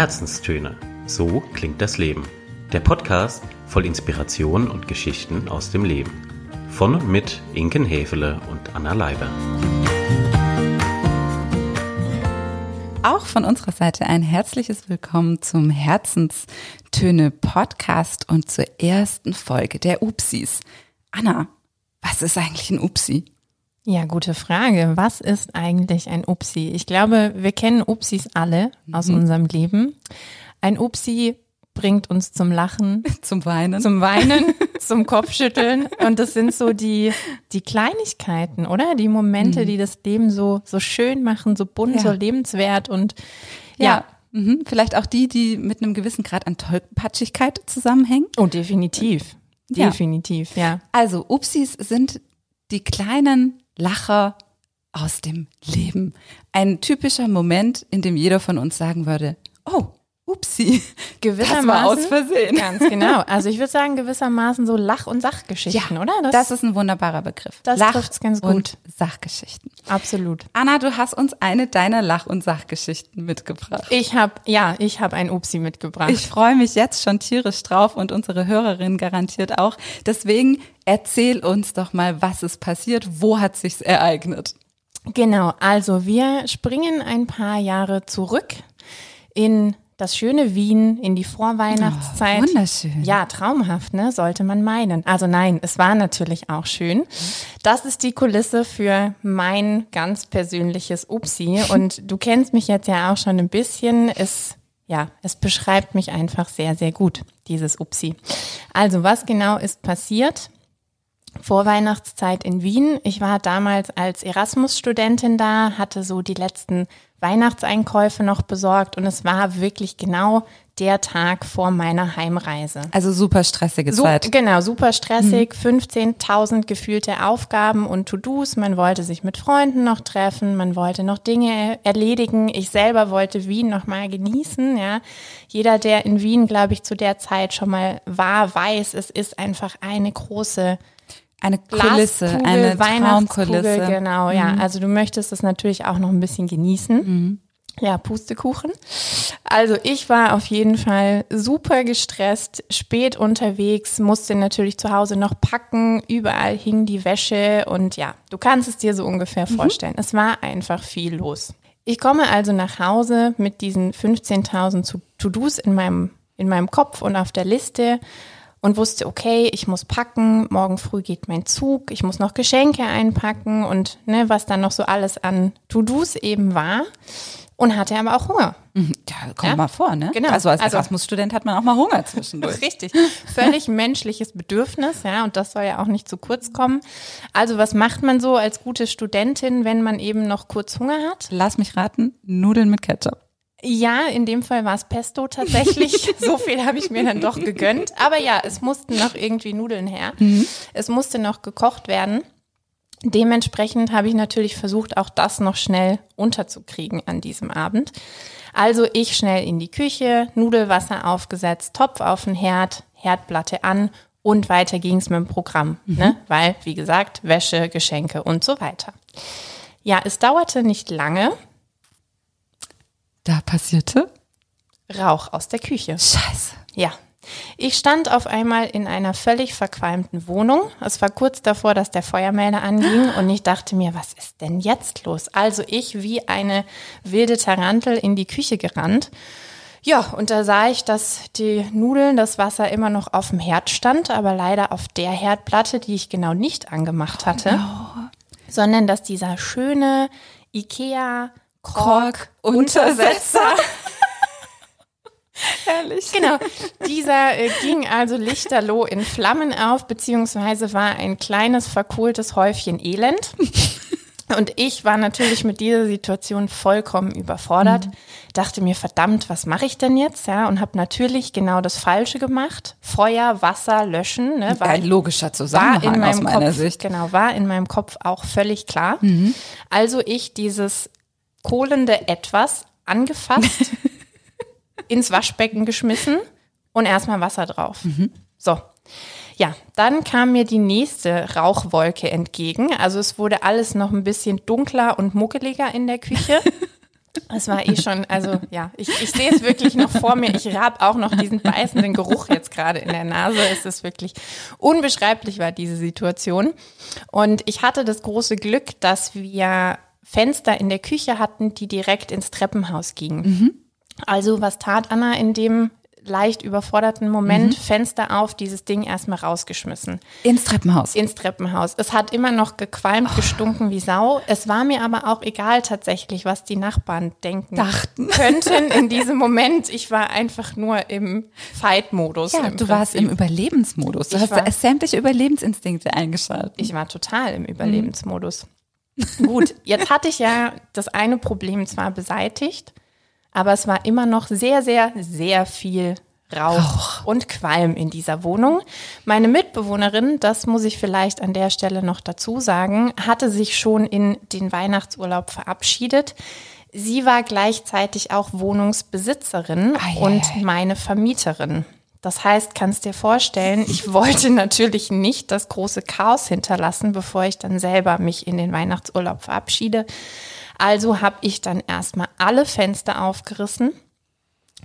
Herzenstöne. So klingt das Leben. Der Podcast voll Inspiration und Geschichten aus dem Leben. Von und mit Inken Hefele und Anna Leiber. Auch von unserer Seite ein herzliches Willkommen zum Herzenstöne Podcast und zur ersten Folge der Upsis. Anna, was ist eigentlich ein Upsi? Ja, gute Frage. Was ist eigentlich ein Upsi? Ich glaube, wir kennen Upsis alle aus Mhm. unserem Leben. Ein Upsi bringt uns zum Lachen, Zum Weinen. zum Weinen, zum Kopfschütteln. Und das sind so die, die Kleinigkeiten, oder? Die Momente, die das Leben so, so schön machen, so bunt, Mhm. Ja. so lebenswert und ja. ja. Mhm. Vielleicht auch die, die mit einem gewissen Grad an Tollpatschigkeit zusammenhängen. Oh, definitiv. Ja. Definitiv, ja. Also Upsis sind die kleinen Lacher aus dem Leben. Ein typischer Moment, in dem jeder von uns sagen würde, oh, Upsi, Gewissermaßen. das war aus Versehen. Ganz genau. Also ich würde sagen, gewissermaßen so Lach- und Sachgeschichten, oder? Das, ist ein wunderbarer Begriff. Das Lach- trifft's ganz und gut. Sachgeschichten. absolut. Anna, du hast uns eine deiner Lach- und Sachgeschichten mitgebracht. Ich habe, ja, ich habe ein Upsi mitgebracht. Ich freue mich jetzt schon tierisch drauf und unsere Hörerinnen garantiert auch. Deswegen erzähl uns doch mal, was ist passiert, wo hat sich's ereignet? Genau, also wir springen ein paar Jahre zurück in das schöne Wien, in die Vorweihnachtszeit. Oh, wunderschön. Ja, traumhaft, ne? Sollte man meinen. Also nein, es war natürlich auch schön. Das ist die Kulisse für mein ganz persönliches Upsi. Und du kennst mich jetzt ja auch schon ein bisschen. Es, ja, es beschreibt mich einfach sehr, sehr gut, dieses Upsi. Also, was genau ist passiert? Vorweihnachtszeit in Wien. Ich war damals als Erasmus-Studentin da, hatte so die letzten Weihnachtseinkäufe noch besorgt und es war wirklich genau der Tag vor meiner Heimreise. Also super stressige So, Zeit. genau, super stressig, 15.000 gefühlte Aufgaben und To-Dos. Man wollte sich mit Freunden noch treffen, man wollte noch Dinge erledigen. Ich selber wollte Wien noch mal genießen. Ja, jeder, der in Wien, glaube ich, zu der Zeit schon mal war, weiß, es ist einfach eine große Eine Kulisse, Glaskugel, eine Weihnachtskugel, Traumkulisse. Mhm. Genau, ja. Also du möchtest es natürlich auch noch ein bisschen genießen. Ja, Pustekuchen. Also ich war auf jeden Fall super gestresst, spät unterwegs, musste natürlich zu Hause noch packen, überall hing die Wäsche und ja, du kannst es dir so ungefähr Mhm. vorstellen. Es war einfach viel los. Ich komme also nach Hause mit diesen 15.000 zu- To-Dos in meinem, in meinem Kopf und auf der Liste und wusste, okay, ich muss packen, morgen früh geht mein Zug, ich muss noch Geschenke einpacken und ne, was dann noch so alles an To-Dos eben war und hatte aber auch Hunger. Ja, kommt Ja? mal vor, ne? Genau. Also als Also- Erasmus-Student hat man auch mal Hunger zwischendurch. Richtig. Völlig menschliches Bedürfnis, ja, und das soll ja auch nicht zu kurz kommen. Also was macht man so als gute Studentin, wenn man eben noch kurz Hunger hat? Lass mich raten, Nudeln mit Ketchup. Ja, in dem Fall war es Pesto tatsächlich. so viel habe ich mir dann doch gegönnt. Aber ja, es mussten noch irgendwie Nudeln her. Es musste noch gekocht werden. Dementsprechend habe ich natürlich versucht, auch das noch schnell unterzukriegen an diesem Abend. Also ich schnell in die Küche, Nudelwasser aufgesetzt, Topf auf den Herd, Herdplatte an und weiter ging es mit dem Programm. Ne? Weil, wie gesagt, Wäsche, Geschenke und so weiter. Ja, es dauerte nicht lange. Da passierte Rauch aus der Küche. Scheiße. Ja. Ich stand auf einmal in einer völlig verqualmten Wohnung. Es war kurz davor, dass der Feuermelder anging und ich dachte mir, was ist denn jetzt los? Also ich wie eine wilde Tarantel in die Küche gerannt. Ja, und da sah ich, dass die Nudeln, das Wasser immer noch auf dem Herd stand, aber leider auf der Herdplatte, die ich genau nicht angemacht hatte, sondern dass dieser schöne Ikea Kork Untersetzer Herrlich. Genau. Dieser äh, ging also lichterloh in Flammen auf, beziehungsweise war ein kleines verkohltes Häufchen Elend. Und ich war natürlich mit dieser Situation vollkommen überfordert. Dachte mir, verdammt, was mache ich denn jetzt? Ja, und habe natürlich genau das Falsche gemacht. Feuer, Wasser löschen. Ne, war, Ein logischer Zusammenhang aus meinem meiner Kopf, Sicht. genau, war in meinem Kopf auch völlig klar. Also ich dieses kohlende Etwas angefasst, ins Waschbecken geschmissen und erstmal Wasser drauf. So. Ja, dann kam mir die nächste Rauchwolke entgegen. Also es wurde alles noch ein bisschen dunkler und muckeliger in der Küche. Es war eh schon, also ja, ich, ich sehe es wirklich noch vor mir. Ich habe auch noch diesen beißenden Geruch jetzt gerade in der Nase. Es ist wirklich unbeschreiblich war diese Situation. Und ich hatte das große Glück, dass wir Fenster in der Küche hatten, die direkt ins Treppenhaus gingen. Mhm. Also was tat Anna in dem leicht überforderten Moment, mhm. Fenster auf, dieses Ding erstmal rausgeschmissen. Ins Treppenhaus. Ins Treppenhaus. Es hat immer noch gequalmt, oh. gestunken wie Sau. Es war mir aber auch egal tatsächlich, was die Nachbarn denken Dachten. könnten in diesem Moment. Ich war einfach nur im Fight-Modus. Ja, du Prinzip. warst im Überlebensmodus. Du ich hast sämtliche Überlebensinstinkte eingeschaltet. Ich war total im Überlebensmodus. Mhm. Gut, jetzt hatte ich ja das eine Problem zwar beseitigt, aber es war immer noch sehr, sehr, sehr viel Rauch, Rauch, und Qualm in dieser Wohnung. Meine Mitbewohnerin, das muss ich vielleicht an der Stelle noch dazu sagen, hatte sich schon in den Weihnachtsurlaub verabschiedet. Sie war gleichzeitig auch Wohnungsbesitzerin Eieiei. und meine Vermieterin. Das heißt, kannst dir vorstellen, ich wollte natürlich nicht das große Chaos hinterlassen, bevor ich dann selber mich in den Weihnachtsurlaub verabschiede. Also habe ich dann erstmal alle Fenster aufgerissen.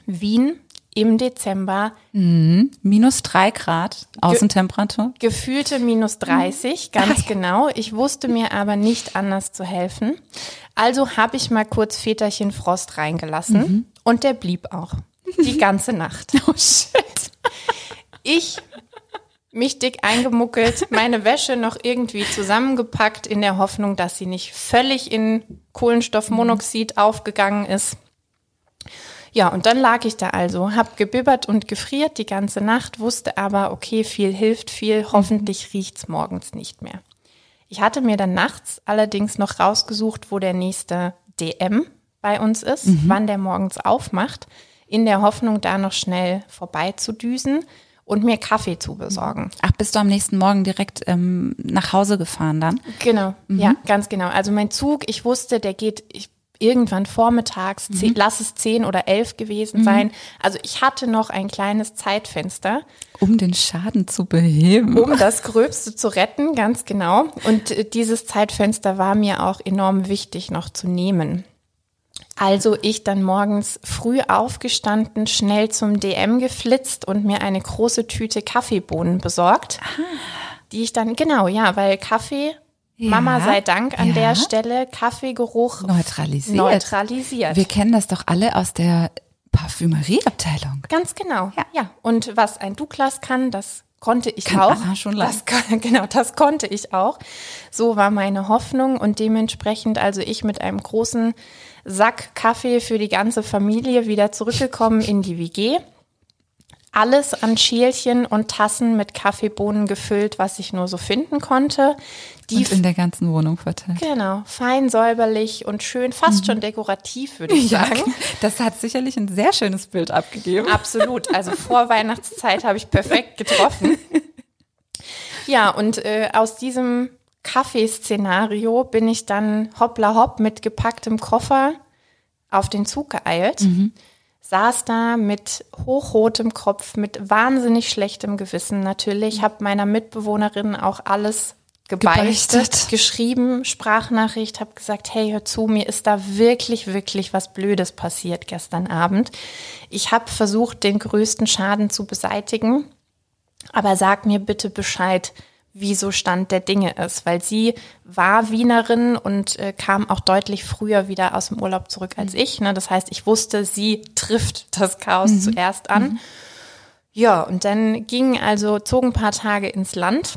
Wien im Dezember. Mhm. Minus drei Grad Außentemperatur. Ge gefühlte minus 30, mhm. ganz genau. Ich wusste mir aber nicht anders zu helfen. Also habe ich mal kurz Väterchen Frost reingelassen mhm. und der blieb auch. Die ganze Nacht. Oh shit. Ich mich dick eingemuckelt, meine Wäsche noch irgendwie zusammengepackt in der Hoffnung, dass sie nicht völlig in Kohlenstoffmonoxid aufgegangen ist. Ja, und dann lag ich da also, hab gebibbert und gefriert die ganze Nacht, wusste aber, okay, viel hilft viel, hoffentlich riecht's morgens nicht mehr. Ich hatte mir dann nachts allerdings noch rausgesucht, wo der nächste DM bei uns ist, mhm. wann der morgens aufmacht, in der Hoffnung, da noch schnell vorbeizudüsen und mir Kaffee zu besorgen. Ach, bist du am nächsten Morgen direkt ähm, nach Hause gefahren dann? Genau, mhm. ja, ganz genau. Also mein Zug, ich wusste, der geht ich, irgendwann vormittags, mhm. zehn, lass es zehn oder elf gewesen mhm. sein. Also ich hatte noch ein kleines Zeitfenster. Um den Schaden zu beheben. Um das Gröbste zu retten, ganz genau. Und äh, dieses Zeitfenster war mir auch enorm wichtig noch zu nehmen. Also ich dann morgens früh aufgestanden, schnell zum DM geflitzt und mir eine große Tüte Kaffeebohnen besorgt. Ah. Die ich dann, genau, ja, weil Kaffee, ja, Mama sei Dank an ja. der Stelle, Kaffeegeruch neutralisiert. neutralisiert. Wir kennen das doch alle aus der Parfümerieabteilung. Ganz genau, ja. ja. Und was ein Douglas kann, das konnte ich kann auch. Anna schon das, genau, das konnte ich auch. So war meine Hoffnung und dementsprechend also ich mit einem großen Sack Kaffee für die ganze Familie wieder zurückgekommen in die WG. Alles an Schälchen und Tassen mit Kaffeebohnen gefüllt, was ich nur so finden konnte. Die und in der ganzen Wohnung verteilt. Genau, fein säuberlich und schön, fast mhm. schon dekorativ, würde ich sagen. Ja, das hat sicherlich ein sehr schönes Bild abgegeben. Absolut. Also vor Weihnachtszeit habe ich perfekt getroffen. Ja, und äh, aus diesem Kaffeeszenario bin ich dann hoppla hopp mit gepacktem Koffer auf den Zug geeilt. Mhm. Saß da mit hochrotem Kopf, mit wahnsinnig schlechtem Gewissen natürlich, habe meiner Mitbewohnerin auch alles gebeichtet, gebeichtet. geschrieben, Sprachnachricht, habe gesagt, hey, hör zu, mir ist da wirklich, wirklich was Blödes passiert gestern Abend. Ich habe versucht, den größten Schaden zu beseitigen, aber sag mir bitte Bescheid, wie so Stand der Dinge ist, weil sie war Wienerin und äh, kam auch deutlich früher wieder aus dem Urlaub zurück als mhm. ich. Ne? Das heißt, ich wusste, sie trifft das Chaos mhm. zuerst an. Mhm. Ja, und dann ging also, zogen ein paar Tage ins Land.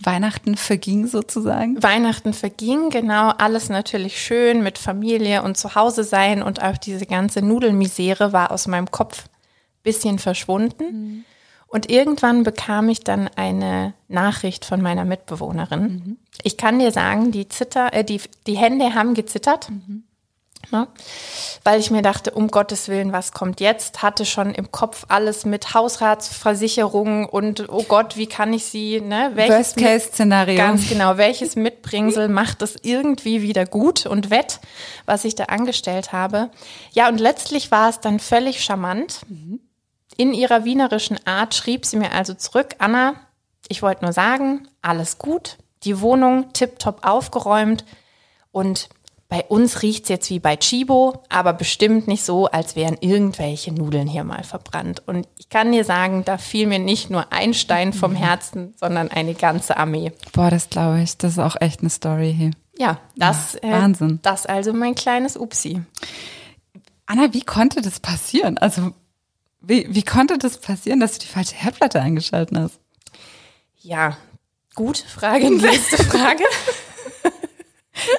Weihnachten verging sozusagen? Weihnachten verging, genau. Alles natürlich schön mit Familie und zu Hause sein und auch diese ganze Nudelmisere war aus meinem Kopf bisschen verschwunden. Und irgendwann bekam ich dann eine Nachricht von meiner Mitbewohnerin. Mhm. Ich kann dir sagen, die Zitter, äh, die, die Hände haben gezittert. Mhm. Ne? Weil ich mir dachte, um Gottes Willen, was kommt jetzt? Hatte schon im Kopf alles mit Hausratsversicherung und oh Gott, wie kann ich sie, ne? Worst-Case-Szenario. Ganz genau. Welches Mitbringsel macht es irgendwie wieder gut und wett, was ich da angestellt habe? Ja, und letztlich war es dann völlig charmant. Mhm in ihrer wienerischen Art schrieb sie mir also zurück, Anna, ich wollte nur sagen, alles gut, die Wohnung tipptopp aufgeräumt und Bei uns riecht's jetzt wie bei Chibo, aber bestimmt nicht so, als wären irgendwelche Nudeln hier mal verbrannt. Und ich kann dir sagen, da fiel mir nicht nur ein Stein vom Herzen, sondern eine ganze Armee. Boah, das glaube ich. Das ist auch echt eine Story hier. Ja, das, Ja, Wahnsinn. Äh, das also mein kleines Upsi. Anna, wie konnte das passieren? Also, wie, wie konnte das passieren, dass du die falsche Herdplatte eingeschalten hast? Ja, gute Frage. Nächste Frage.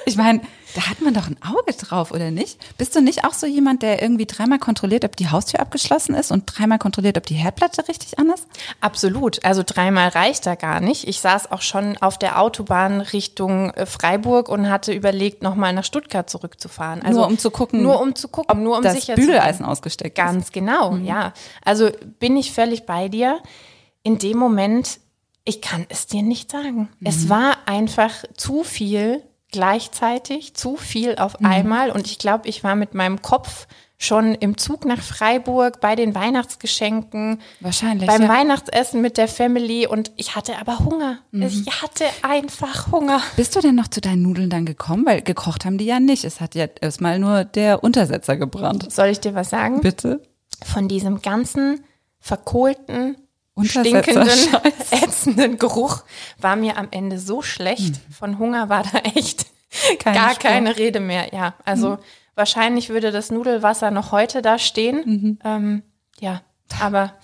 Ich meine, da hat man doch ein Auge drauf, oder nicht? Bist du nicht auch so jemand, der irgendwie dreimal kontrolliert, ob die Haustür abgeschlossen ist und dreimal kontrolliert, ob die Herdplatte richtig an ist? Absolut. Also dreimal reicht da gar nicht. Ich saß auch schon auf der Autobahn Richtung äh, Freiburg und hatte überlegt, nochmal nach Stuttgart zurückzufahren. Also Nur um zu gucken, Nur um zu gucken, nur um das sicher Bügeleisen ausgesteckt ist. Ganz genau, ja. Also bin ich völlig bei dir. In dem Moment, ich kann es dir nicht sagen. Es war einfach zu viel gleichzeitig, zu viel auf einmal. Und ich glaube, ich war mit meinem Kopf schon im Zug nach Freiburg bei den Weihnachtsgeschenken, Wahrscheinlich, beim ja. Weihnachtsessen mit der Family und ich hatte aber Hunger. Ich hatte einfach Hunger. Bist du denn noch zu deinen Nudeln dann gekommen? Weil gekocht haben die ja nicht. Es hat ja erstmal nur der Untersetzer gebrannt. Soll ich dir was sagen? Bitte? Von diesem ganzen verkohlten, stinkenden, ätzenden Geruch war mir am Ende so schlecht. Von Hunger war da echt Keine gar Spur. keine Rede mehr. Ja, also wahrscheinlich würde das Nudelwasser noch heute da stehen. Ähm, ja, aber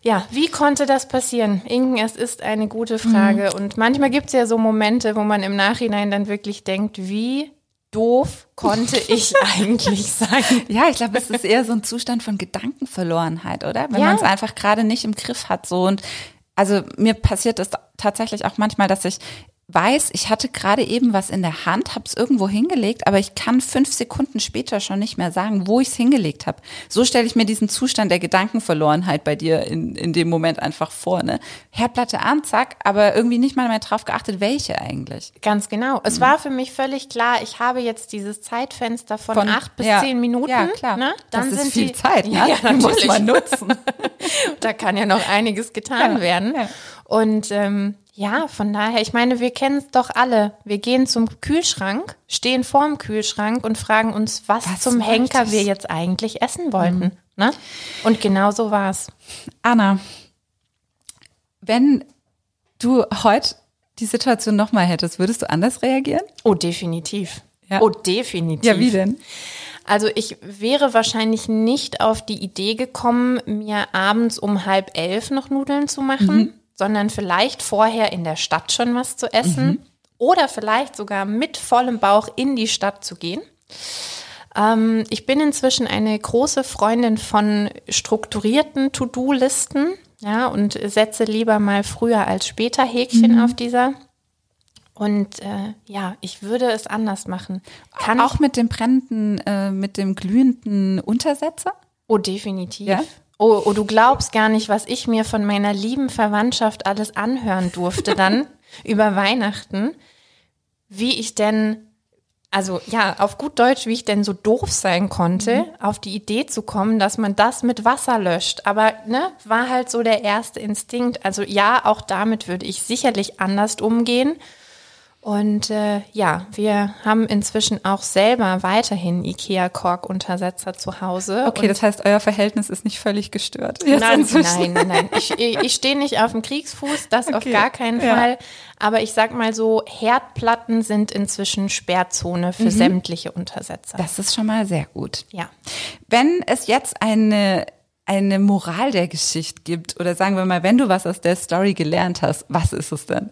ja, wie konnte das passieren? Inken, es ist eine gute Frage. Und manchmal gibt es ja so Momente, wo man im Nachhinein dann wirklich denkt, wie doof konnte ich eigentlich sein? Ja, ich glaube, es ist eher so ein Zustand von Gedankenverlorenheit, oder? Wenn Ja. man es einfach gerade nicht im Griff hat. So und also mir passiert es tatsächlich auch manchmal, dass ich weiß, ich hatte gerade eben was in der Hand, habe es irgendwo hingelegt, aber ich kann fünf Sekunden später schon nicht mehr sagen, wo ich es hingelegt habe. So stelle ich mir diesen Zustand der Gedankenverlorenheit bei dir in, in dem Moment einfach vor. Ne? Herdplatte an, zack, aber irgendwie nicht mal mehr drauf geachtet, welche eigentlich. Ganz genau. Es war für mich völlig klar, ich habe jetzt dieses Zeitfenster von, Von- acht bis ja. zehn Minuten. Ja, klar. Ne? Das Dann ist sind viel die, Zeit, ne? Ja, ja, Die muss man nutzen. da kann ja noch einiges getan Ja, werden. Und ähm, ja, von daher, ich meine, wir kennen es doch alle. Wir gehen zum Kühlschrank, stehen vorm Kühlschrank und fragen uns, was, Was zum Henker ich? wir jetzt eigentlich essen wollten. Ne? Und genau so war es. Anna, wenn du heute die Situation nochmal hättest, würdest du anders reagieren? Oh, definitiv. Ja. Oh, definitiv. Ja, wie denn? Also ich wäre wahrscheinlich nicht auf die Idee gekommen, mir abends um halb elf noch Nudeln zu machen, Mhm. Sondern vielleicht vorher in der Stadt schon was zu essen oder vielleicht sogar mit vollem Bauch in die Stadt zu gehen. Ähm, ich bin inzwischen eine große Freundin von strukturierten To-Do-Listen, ja, und setze lieber mal früher als später Häkchen Mhm. auf dieser. Und äh, ja, ich würde es anders machen. Kann Auch mit dem brennenden, äh, mit dem glühenden Untersetzer? Oh, definitiv. Ja? Oh, oh, du glaubst gar nicht, was ich mir von meiner lieben Verwandtschaft alles anhören durfte dann über Weihnachten. Wie ich denn, also ja, auf gut Deutsch, wie ich denn so doof sein konnte, auf die Idee zu kommen, dass man das mit Wasser löscht. Aber ne, war halt so der erste Instinkt. Also ja, auch damit würde ich sicherlich anders umgehen. Und äh, ja, wir haben inzwischen auch selber weiterhin IKEA-Kork-Untersetzer zu Hause. Okay, Und das heißt, euer Verhältnis ist nicht völlig gestört. Nein, nein, nein, nein. Ich, ich stehe nicht auf dem Kriegsfuß, das auf Okay, gar keinen ja. Fall. Aber ich sag mal so, Herdplatten sind inzwischen Sperrzone für sämtliche Untersetzer. Das ist schon mal sehr gut. ja. Wenn es jetzt eine, eine Moral der Geschichte gibt, oder sagen wir mal, wenn du was aus der Story gelernt hast, was ist es denn?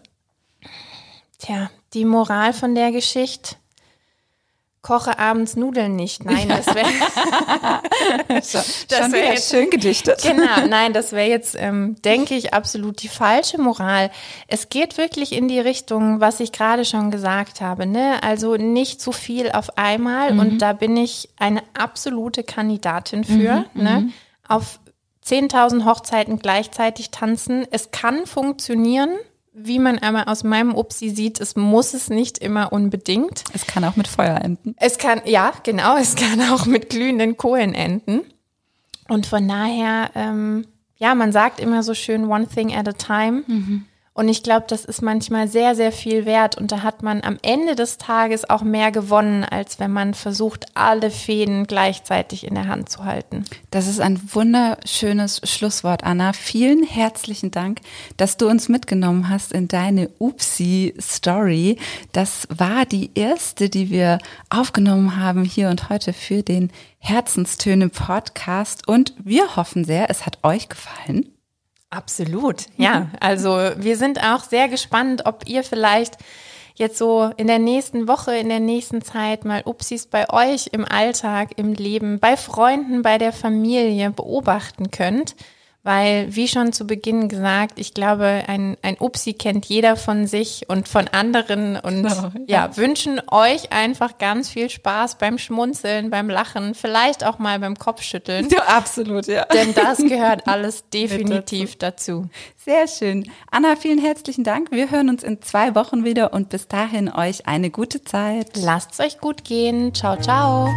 Tja, die Moral von der Geschichte. Koche abends Nudeln nicht. Nein, das wäre Das wär jetzt- schön gedichtet. Genau, nein, das wäre jetzt, ähm, denke ich, absolut die falsche Moral. Es geht wirklich in die Richtung, was ich gerade schon gesagt habe, ne? Also nicht zu viel auf einmal und da bin ich eine absolute Kandidatin für, ne? Auf 10.000 Hochzeiten gleichzeitig tanzen. Es kann funktionieren, wie man aber aus meinem Upsi sieht, es muss es nicht immer unbedingt. Es kann auch mit Feuer enden. Es kann, ja, genau, es kann auch mit glühenden Kohlen enden. Und von daher, ähm, ja, man sagt immer so schön one thing at a time. Und ich glaube, das ist manchmal sehr, sehr viel wert. Und da hat man am Ende des Tages auch mehr gewonnen, als wenn man versucht, alle Fäden gleichzeitig in der Hand zu halten. Das ist ein wunderschönes Schlusswort, Anna. Vielen herzlichen Dank, dass du uns mitgenommen hast in deine Upsi-Story. Das war die erste, die wir aufgenommen haben hier und heute für den Herzenstöne Podcast. Und wir hoffen sehr, es hat euch gefallen. Absolut, ja. Also wir sind auch sehr gespannt, ob ihr vielleicht jetzt so in der nächsten Woche, in der nächsten Zeit mal Upsis bei euch im Alltag, im Leben, bei Freunden, bei der Familie beobachten könnt. Weil, wie schon zu Beginn gesagt, ich glaube, ein, ein Upsi kennt jeder von sich und von anderen und genau, ja. ja, wünschen euch einfach ganz viel Spaß beim Schmunzeln, beim Lachen, vielleicht auch mal beim Kopfschütteln. Ja, absolut, ja. Denn das gehört alles definitiv dazu. Sehr schön. Anna, vielen herzlichen Dank. Wir hören uns in zwei Wochen wieder und bis dahin euch eine gute Zeit. Lasst's euch gut gehen. Ciao, ciao.